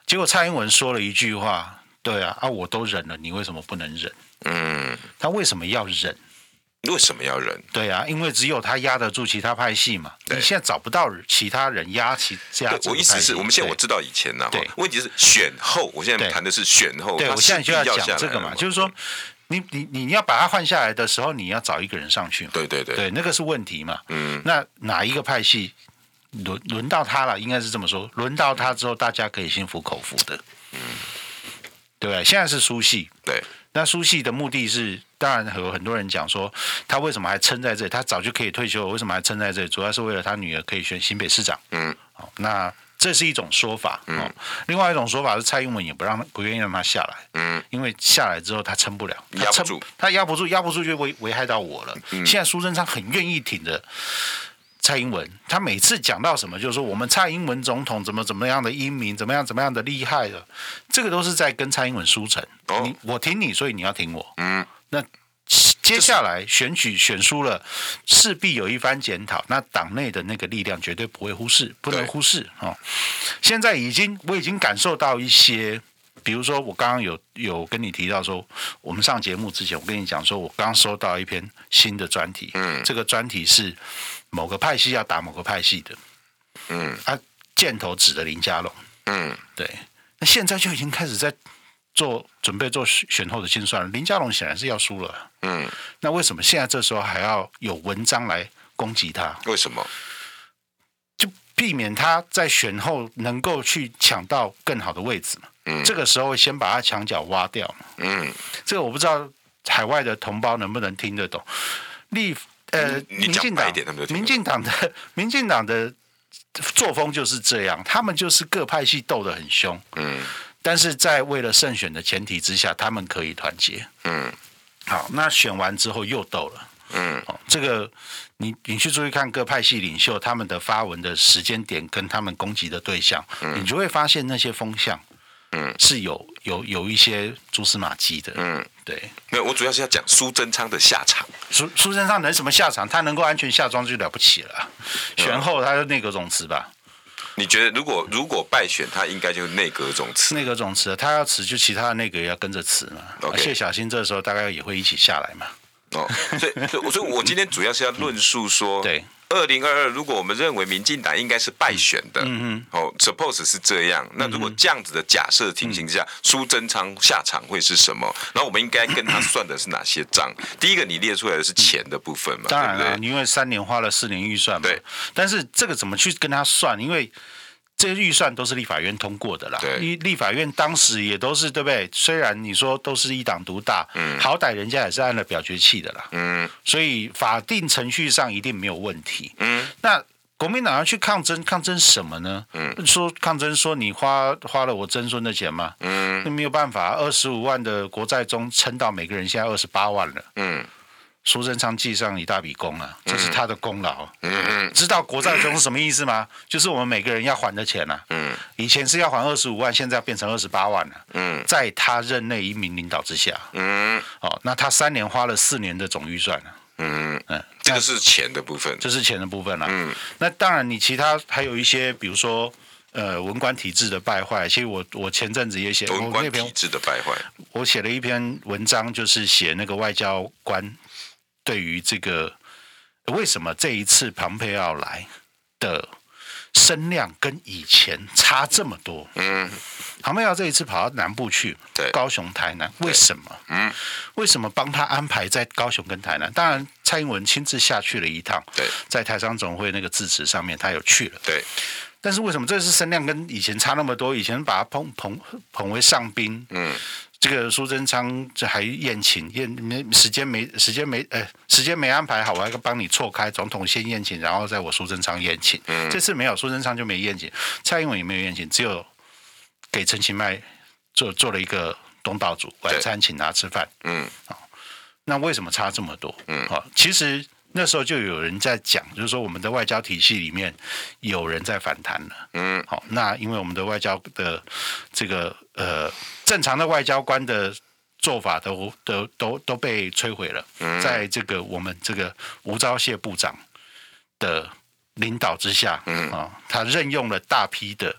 结果蔡英文说了一句话。对啊，啊，我都忍了，你为什么不能忍？嗯，他为什么要忍？为什么要忍？对啊，因为只有他压得住其他派系嘛。你现在找不到其他人压其压。我意思是我们现在我知道以前呢，对，问题是选后，我现在谈的是选后。对，我现在就要讲这个嘛，就是说，你你你要把他换下来的时候，你要找一个人上去嘛。对对对，对，那个是问题嘛。嗯，那哪一个派系轮轮到他了？应该是这么说，轮到他之后，大家可以心服口服的。嗯。对，现在是苏系。对，那苏系的目的是，当然有很多人讲说，他为什么还撑在这里？他早就可以退休了，为什么还撑在这里？主要是为了他女儿可以选新北市长。嗯，好，那这是一种说法。嗯，另外一种说法是蔡英文也不让不愿意让他下来。嗯，因为下来之后他撑不了，压不住，他压不住，压不住就危危害到我了。嗯，现在苏贞昌很愿意挺着。蔡英文，他每次讲到什么，就是说我们蔡英文总统怎么怎么样的英明，怎么样怎么样的厉害的，这个都是在跟蔡英文输诚。哦，你我挺你，所以你要挺我。嗯，那接下来选举选输了，势必有一番检讨。那党内的那个力量绝对不会忽视，不能忽视啊。现在已经我已经感受到一些，比如说我刚刚有有跟你提到说，我们上节目之前，我跟你讲说我刚收到一篇新的专题。嗯，这个专题是。某个派系要打某个派系的，嗯，啊，箭头指的林家龙，嗯，对，那现在就已经开始在做准备做选后的清算。林佳龙显然是要输了，嗯，那为什么现在这时候还要有文章来攻击他？为什么？就避免他在选后能够去抢到更好的位置嘛，嗯，这个时候先把他墙角挖掉嘛，嗯，这个我不知道海外的同胞能不能听得懂，立。呃，民进党，民进党的 民进党的作风就是这样，他们就是各派系斗得很凶，嗯，但是在为了胜选的前提之下，他们可以团结，嗯，好，那选完之后又斗了，嗯，哦，这个你你去注意看各派系领袖他们的发文的时间点跟他们攻击的对象，嗯，你就会发现那些风向嗯，是有有有一些蛛丝马迹的，嗯，对。没有，我主要是要讲苏贞昌的下场。苏苏贞昌能什么下场？他能够安全下庄就了不起了。选后他就内阁总辞吧。你觉得如果如果败选，他应该就内阁总辞？内阁总辞，他要辞，就其他的内阁也要跟着辞嘛。Okay. 谢小新这时候大概也会一起下来嘛。哦，所以 所以，所以我今天主要是要论述说，对。二零二二，如果我们认为民进党应该是败选的，嗯哦，suppose 是这样。那如果这样子的假设情形之下，苏贞昌下场会是什么？然后我们应该跟他算的是哪些账？第一个，你列出来的是钱的部分嘛？当然了，因为三年花了四年预算嘛。对。但是这个怎么去跟他算？因为这些预算都是立法院通过的啦，立立法院当时也都是对不对？虽然你说都是一党独大，嗯，好歹人家也是按了表决器的啦，嗯，所以法定程序上一定没有问题，嗯。那国民党要去抗争，抗争什么呢？嗯，说抗争说你花花了我曾孙的钱吗？嗯，那没有办法，二十五万的国债中撑到每个人现在二十八万了，嗯。苏贞昌记上一大笔功啊，这是他的功劳。嗯嗯，知道国债中是什么意思吗？就是我们每个人要还的钱啊。嗯，以前是要还二十五万，现在要变成二十八万了。嗯，在他任内一名领导之下。嗯，哦，那他三年花了四年的总预算嗯嗯，这个是钱的部分，这是钱的部分了。嗯，那当然，你其他还有一些，比如说呃，文官体制的败坏。其实我我前阵子也写文官体制的败坏，我写了一篇文章，就是写那个外交官。对于这个，为什么这一次庞佩奥来的声量跟以前差这么多？嗯，庞佩奥这一次跑到南部去，对，高雄、台南，为什么？嗯，为什么帮他安排在高雄跟台南？当然，蔡英文亲自下去了一趟，对，在台商总会那个致辞上面，他有去了，对。但是为什么这次声量跟以前差那么多？以前把他捧捧捧为上宾，嗯。这个苏贞昌这还宴请宴没时间没时间没呃时间没安排好，我还要帮你错开，总统先宴请，然后再我苏贞昌宴请。嗯，这次没有苏贞昌就没宴请，蔡英文也没有宴请，只有给陈其迈做做了一个东道主晚餐请他吃饭。嗯，好，那为什么差这么多？嗯，好，其实。那时候就有人在讲，就是说我们的外交体系里面有人在反弹了。嗯，好，那因为我们的外交的这个呃正常的外交官的做法都都都都被摧毁了。嗯，在这个我们这个吴钊燮部长的领导之下，嗯啊，他任用了大批的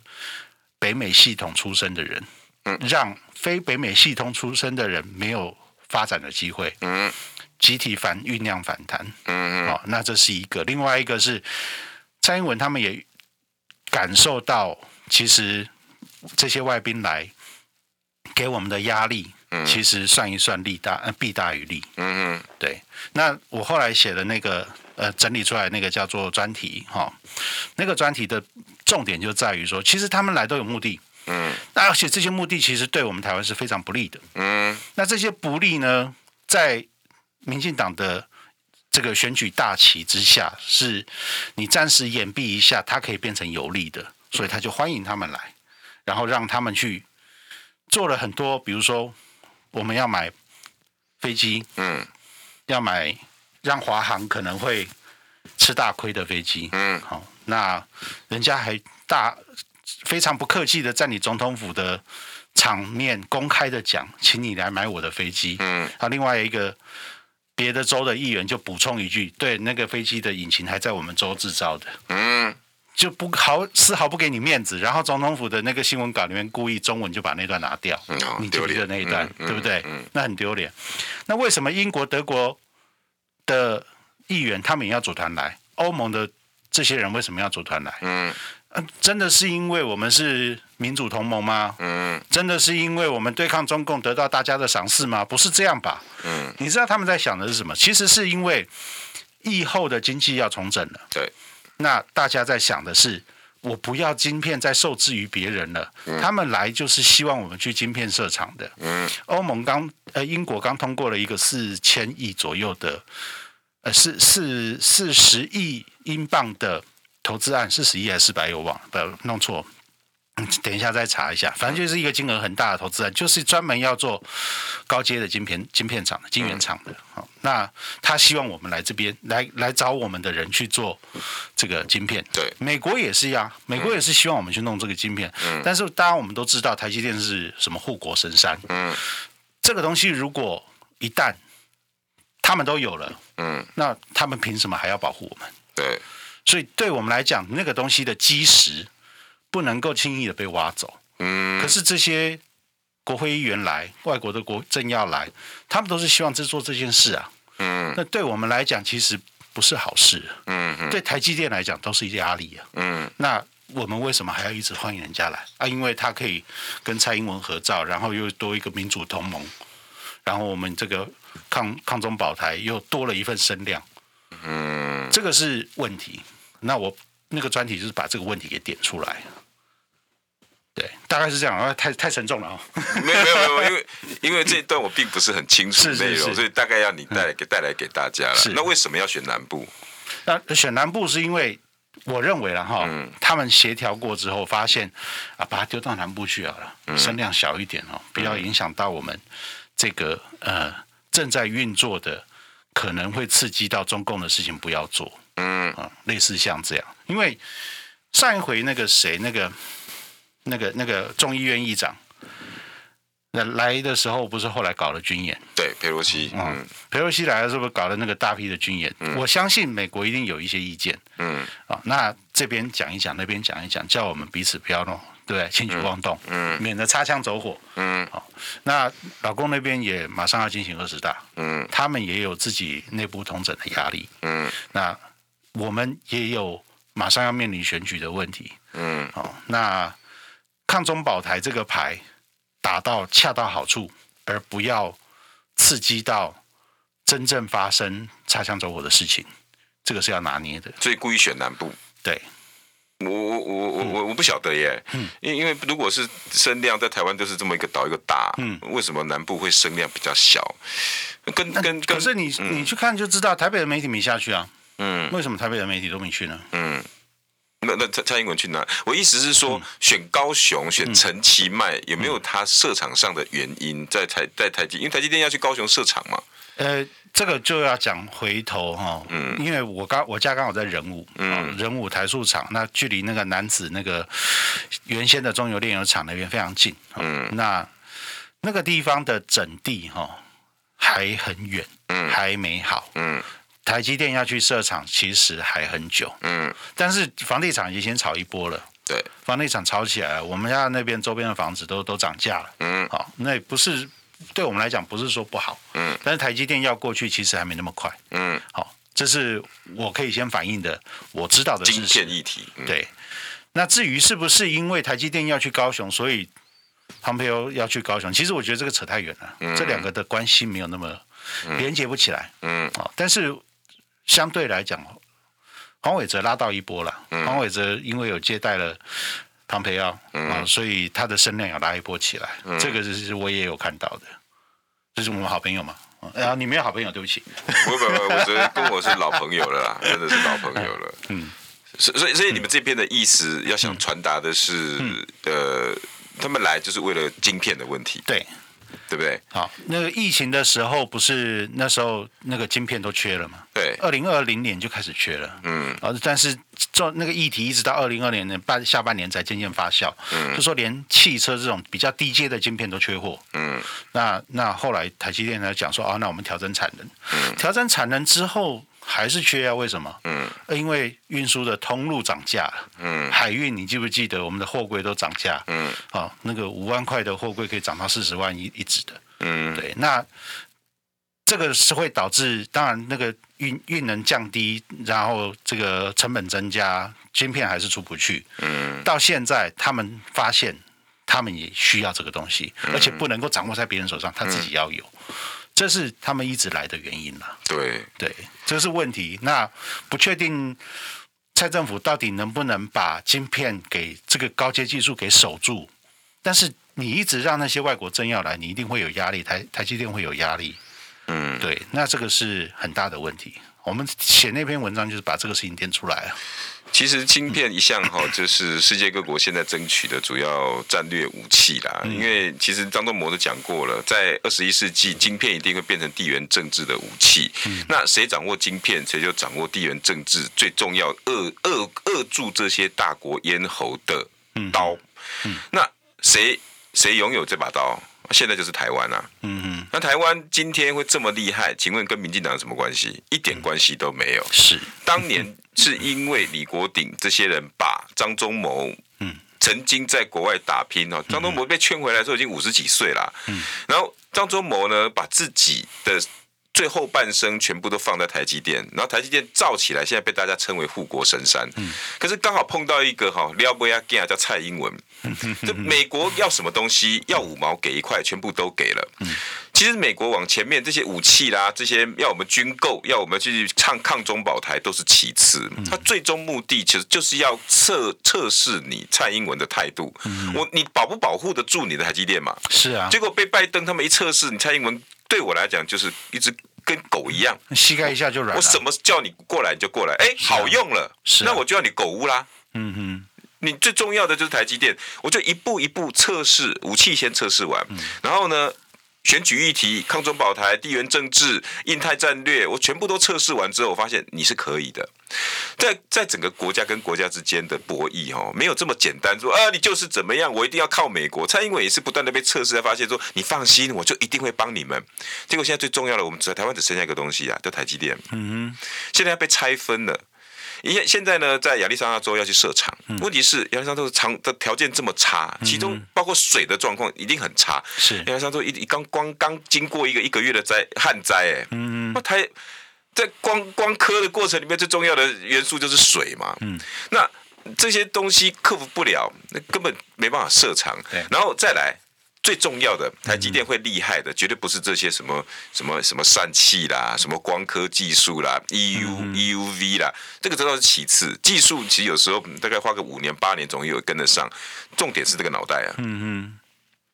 北美系统出身的人，嗯，让非北美系统出身的人没有发展的机会。嗯。集体反酝酿反弹，嗯嗯，好，那这是一个。另外一个是蔡英文他们也感受到，其实这些外宾来给我们的压力，其实算一算利大，呃，弊大于利。嗯嗯，对。那我后来写的那个呃整理出来那个叫做专题，哈，那个专题的重点就在于说，其实他们来都有目的，嗯，那而且这些目的其实对我们台湾是非常不利的，嗯，那这些不利呢，在民进党的这个选举大旗之下，是你暂时掩蔽一下，它可以变成有利的，所以他就欢迎他们来，然后让他们去做了很多，比如说我们要买飞机，嗯，要买让华航可能会吃大亏的飞机，嗯，好，那人家还大非常不客气的在你总统府的场面公开的讲，请你来买我的飞机，嗯，啊，另外一个。别的州的议员就补充一句：“对，那个飞机的引擎还在我们州制造的。”嗯，就不好丝毫不给你面子。然后总统府的那个新闻稿里面故意中文就把那段拿掉，嗯、你记不记得那一段？嗯、对不对？那很丢脸。那为什么英国、德国的议员他们也要组团来？欧盟的这些人为什么要组团来？嗯。真的是因为我们是民主同盟吗？嗯，真的是因为我们对抗中共得到大家的赏识吗？不是这样吧？嗯，你知道他们在想的是什么？其实是因为疫后的经济要重整了。对，那大家在想的是，我不要晶片再受制于别人了。嗯，他们来就是希望我们去晶片设厂的。嗯，欧盟刚呃英国刚通过了一个四千亿左右的呃四四四十亿英镑的。投资案是十亿还是四百亿？我忘了，不要弄错。等一下再查一下，反正就是一个金额很大的投资案，就是专门要做高阶的晶片晶片厂的晶圆厂的。好，那他希望我们来这边来来找我们的人去做这个晶片。对，美国也是一样，美国也是希望我们去弄这个晶片。嗯。但是当然我们都知道，台积电是什么护国神山。嗯。这个东西如果一旦他们都有了，嗯，那他们凭什么还要保护我们？对。所以对我们来讲，那个东西的基石。不能够轻易的被挖走。嗯。可是这些国会议员来，外国的国政要来，他们都是希望做这件事啊。嗯。那对我们来讲，其实不是好事。嗯。对台积电来讲，都是一个压力啊。嗯。那我们为什么还要一直欢迎人家来啊？因为他可以跟蔡英文合照，然后又多一个民主同盟，然后我们这个抗抗中保台又多了一份声量。嗯。这个是问题。那我那个专题就是把这个问题给点出来。对，大概是这样，太太沉重了啊、哦！没有没有没有，因为因为这一段我并不是很清楚内容，所以大概要你带来给带来给大家了。是，那为什么要选南部？那选南部是因为我认为了哈，嗯、他们协调过之后发现啊，把它丢到南部去好了，嗯、声量小一点哦，不要影响到我们这个呃正在运作的，可能会刺激到中共的事情，不要做。嗯啊，类似像这样，因为上一回那个谁那个。那个那个众议院议长，那来的时候不是后来搞了军演？对，佩洛西，嗯，佩洛西来了是不是搞了那个大批的军演？嗯，我相信美国一定有一些意见，嗯，啊，那这边讲一讲，那边讲一讲，叫我们彼此不要弄，对不对？轻举妄动，嗯，免得擦枪走火，嗯，好，那老公那边也马上要进行二十大，嗯，他们也有自己内部统整的压力，嗯，那我们也有马上要面临选举的问题，嗯，好，那。抗中保台这个牌打到恰到好处，而不要刺激到真正发生擦枪走火的事情，这个是要拿捏的。所以故意选南部。对，我我我我我我不晓得耶。嗯。因因为如果是声量在台湾就是这么一个岛一个大，嗯，为什么南部会声量比较小？跟跟跟。可是你你去看就知道，台北的媒体没下去啊。嗯。为什么台北的媒体都没去呢？嗯。那那蔡蔡英文去哪？我意思是说，嗯、选高雄、选陈其迈，有没有他设厂上的原因？在台在台积，因为台积电要去高雄设厂嘛。呃，这个就要讲回头哈，嗯，因为我刚我家刚好在仁武，嗯，仁武台塑厂，那距离那个男子那个原先的中油炼油厂那边非常近，嗯，那那个地方的整地哈还很远，嗯，还没好，嗯。台积电要去设厂，其实还很久。嗯，但是房地产已经先炒一波了。对，房地产炒起来了，我们家那边周边的房子都都涨价了。嗯，好，那不是对我们来讲不是说不好。嗯，但是台积电要过去，其实还没那么快。嗯，好，这是我可以先反映的，我知道的事情。议题。嗯、对，那至于是不是因为台积电要去高雄，所以庞培欧要去高雄？其实我觉得这个扯太远了。嗯，这两个的关系没有那么连接不起来。嗯，好，但是。相对来讲，黄伟哲拉到一波了。嗯、黄伟哲因为有接待了庞培奥，嗯、啊，所以他的声量要拉一波起来。嗯、这个是我也有看到的，这是我们好朋友嘛。啊、你没有好朋友，对不起。不不不，我觉得跟我是老朋友了啦，真的是老朋友了。嗯，所所以所以你们这边的意思要想传达的是，嗯、呃，他们来就是为了晶片的问题。对。对不对？好，那个疫情的时候，不是那时候那个晶片都缺了吗？对，二零二零年就开始缺了。嗯，啊，但是做那个议题一直到二零二零年半下半年才渐渐发酵。嗯，就说连汽车这种比较低阶的晶片都缺货。嗯，那那后来台积电呢讲说，哦，那我们调整产能。嗯，调整产能之后。还是缺啊？为什么？嗯，因为运输的通路涨价。嗯，海运，你记不记得我们的货柜都涨价？嗯，啊，那个五万块的货柜可以涨到四十万一一只的。嗯，对，那这个是会导致，当然那个运运能降低，然后这个成本增加，芯片还是出不去。嗯，到现在他们发现，他们也需要这个东西，而且不能够掌握在别人手上，他自己要有。这是他们一直来的原因了。对对，这是问题。那不确定蔡政府到底能不能把晶片给这个高阶技术给守住？但是你一直让那些外国政要来，你一定会有压力，台台积电会有压力。嗯，对，那这个是很大的问题。我们写那篇文章就是把这个事情点出来了。其实晶片一向哈，就是世界各国现在争取的主要战略武器啦。因为其实张忠谋都讲过了，在二十一世纪，晶片一定会变成地缘政治的武器。那谁掌握晶片，谁就掌握地缘政治最重要扼扼扼住这些大国咽喉的刀。那谁谁拥有这把刀？现在就是台湾啊。那台湾今天会这么厉害？请问跟民进党有什么关系？一点关系都没有。是当年。是因为李国鼎这些人把张忠谋，嗯，曾经在国外打拼哦，张忠谋被劝回来的时候已经五十几岁了，嗯，然后张忠谋呢，把自己的最后半生全部都放在台积电，然后台积电造起来，现在被大家称为护国神山，嗯，可是刚好碰到一个哈撩不亚吉亚叫蔡英文，这美国要什么东西，要五毛给一块，全部都给了，嗯。其实美国往前面这些武器啦，这些要我们军购，要我们去唱抗中保台都是其次，他最终目的其实就是要测测试你蔡英文的态度。我你保不保护得住你的台积电嘛？是啊。结果被拜登他们一测试，你蔡英文对我来讲就是一只跟狗一样，膝盖一下就软。我什么叫你过来你就过来，哎，好用了，那我就要你狗屋啦。嗯哼，你最重要的就是台积电，我就一步一步测试武器，先测试完，然后呢？选举议题、抗中保台、地缘政治、印太战略，我全部都测试完之后，我发现你是可以的。在在整个国家跟国家之间的博弈，哦，没有这么简单。说啊，你就是怎么样，我一定要靠美国。蔡英文也是不断的被测试，才发现说，你放心，我就一定会帮你们。结果现在最重要的，我们在台湾只剩下一个东西啊，叫台积电。嗯哼，现在要被拆分了。现现在呢，在亚利桑那州要去设厂，问题是亚利桑那州厂的条件这么差，其中包括水的状况一定很差。是亚利桑那州一刚光刚经过一个一个月的灾旱灾，哎，嗯，那台在光光科的过程里面最重要的元素就是水嘛，嗯，那这些东西克服不了，那根本没办法设厂，然后再来。最重要的，台积电会厉害的，绝对不是这些什么什么什么散气啦，什么光刻技术啦，EU EUV 啦，这个真的是其次。技术其实有时候大概花个五年八年，总有跟得上。重点是这个脑袋啊。嗯嗯。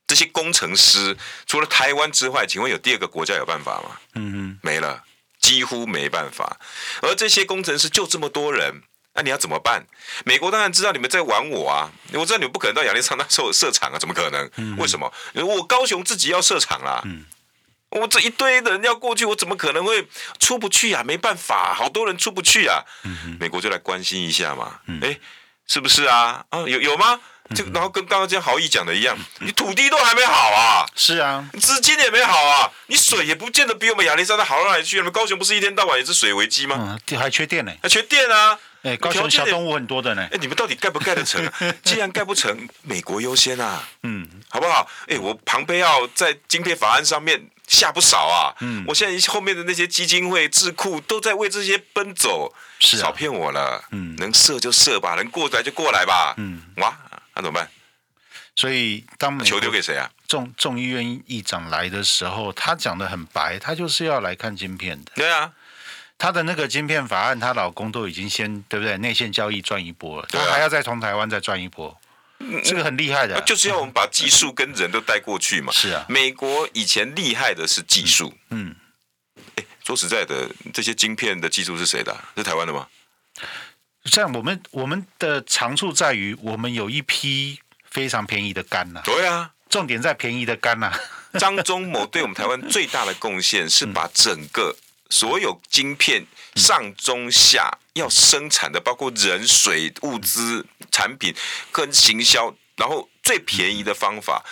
这些工程师除了台湾之外，请问有第二个国家有办法吗？嗯嗯。没了，几乎没办法。而这些工程师就这么多人。那、啊、你要怎么办？美国当然知道你们在玩我啊！我知道你们不可能到亚利桑那设设厂啊，怎么可能？嗯、为什么？我高雄自己要设厂啦。嗯、我这一堆人要过去，我怎么可能会出不去啊？没办法，好多人出不去啊！嗯、美国就来关心一下嘛。哎、嗯，是不是啊？啊，有有吗？就然后跟刚刚这样豪毅讲的一样，你土地都还没好啊，是啊，资金也没好啊，你水也不见得比我们亚历山大好到哪里去。你们高雄不是一天到晚也是水危机吗？嗯，还缺电呢，还缺电啊！哎，高雄小动物很多的呢。哎，你们到底盖不 盖得成？既然盖不成，美国优先啊，嗯，好不好？哎，我庞培奥在晶片法案上面下不少啊，嗯，我现在后面的那些基金会、智库都在为这些奔走，是少骗我了，嗯，能射就射吧，能过来就过来吧，嗯，哇。那怎么办？所以当球丢给谁啊？众众议院议长来的时候，他讲的很白，他就是要来看晶片的。对啊，他的那个晶片法案，她老公都已经先对不对？内线交易赚一波了，他还要再从台湾再赚一波，嗯、这个很厉害的。就是要我们把技术跟人都带过去嘛。是啊，美国以前厉害的是技术。嗯，哎，说实在的，这些晶片的技术是谁的？是台湾的吗？像我们我们的长处在于，我们有一批非常便宜的肝呐。对啊，重点在便宜的肝呐。张忠谋对我们台湾最大的贡献是把整个所有晶片上中下要生产的，包括人、水、物资、产品跟行销，然后最便宜的方法。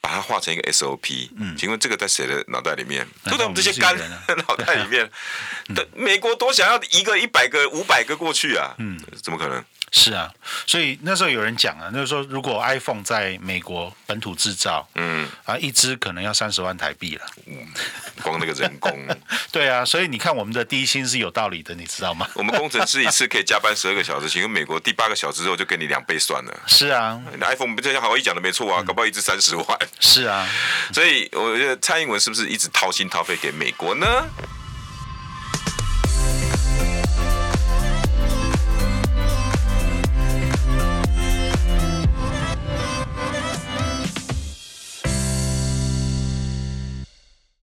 把它画成一个 SOP，嗯，请问这个在谁的脑袋里面？都在我们这些干 脑袋里面。美国多想要一个、一百个、五百个过去啊，嗯，怎么可能？是啊，所以那时候有人讲啊，那时候如果 iPhone 在美国本土制造，嗯，啊，一支可能要三十万台币了，嗯，光那个人工，对啊，所以你看我们的低薪是有道理的，你知道吗？我们工程师一次可以加班十二个小时，请问美国第八个小时之后就给你两倍算了。是啊，iPhone 不就像豪毅讲的没错啊，搞不好一支三十万。是啊，所以我觉得蔡英文是不是一直掏心掏肺给美国呢？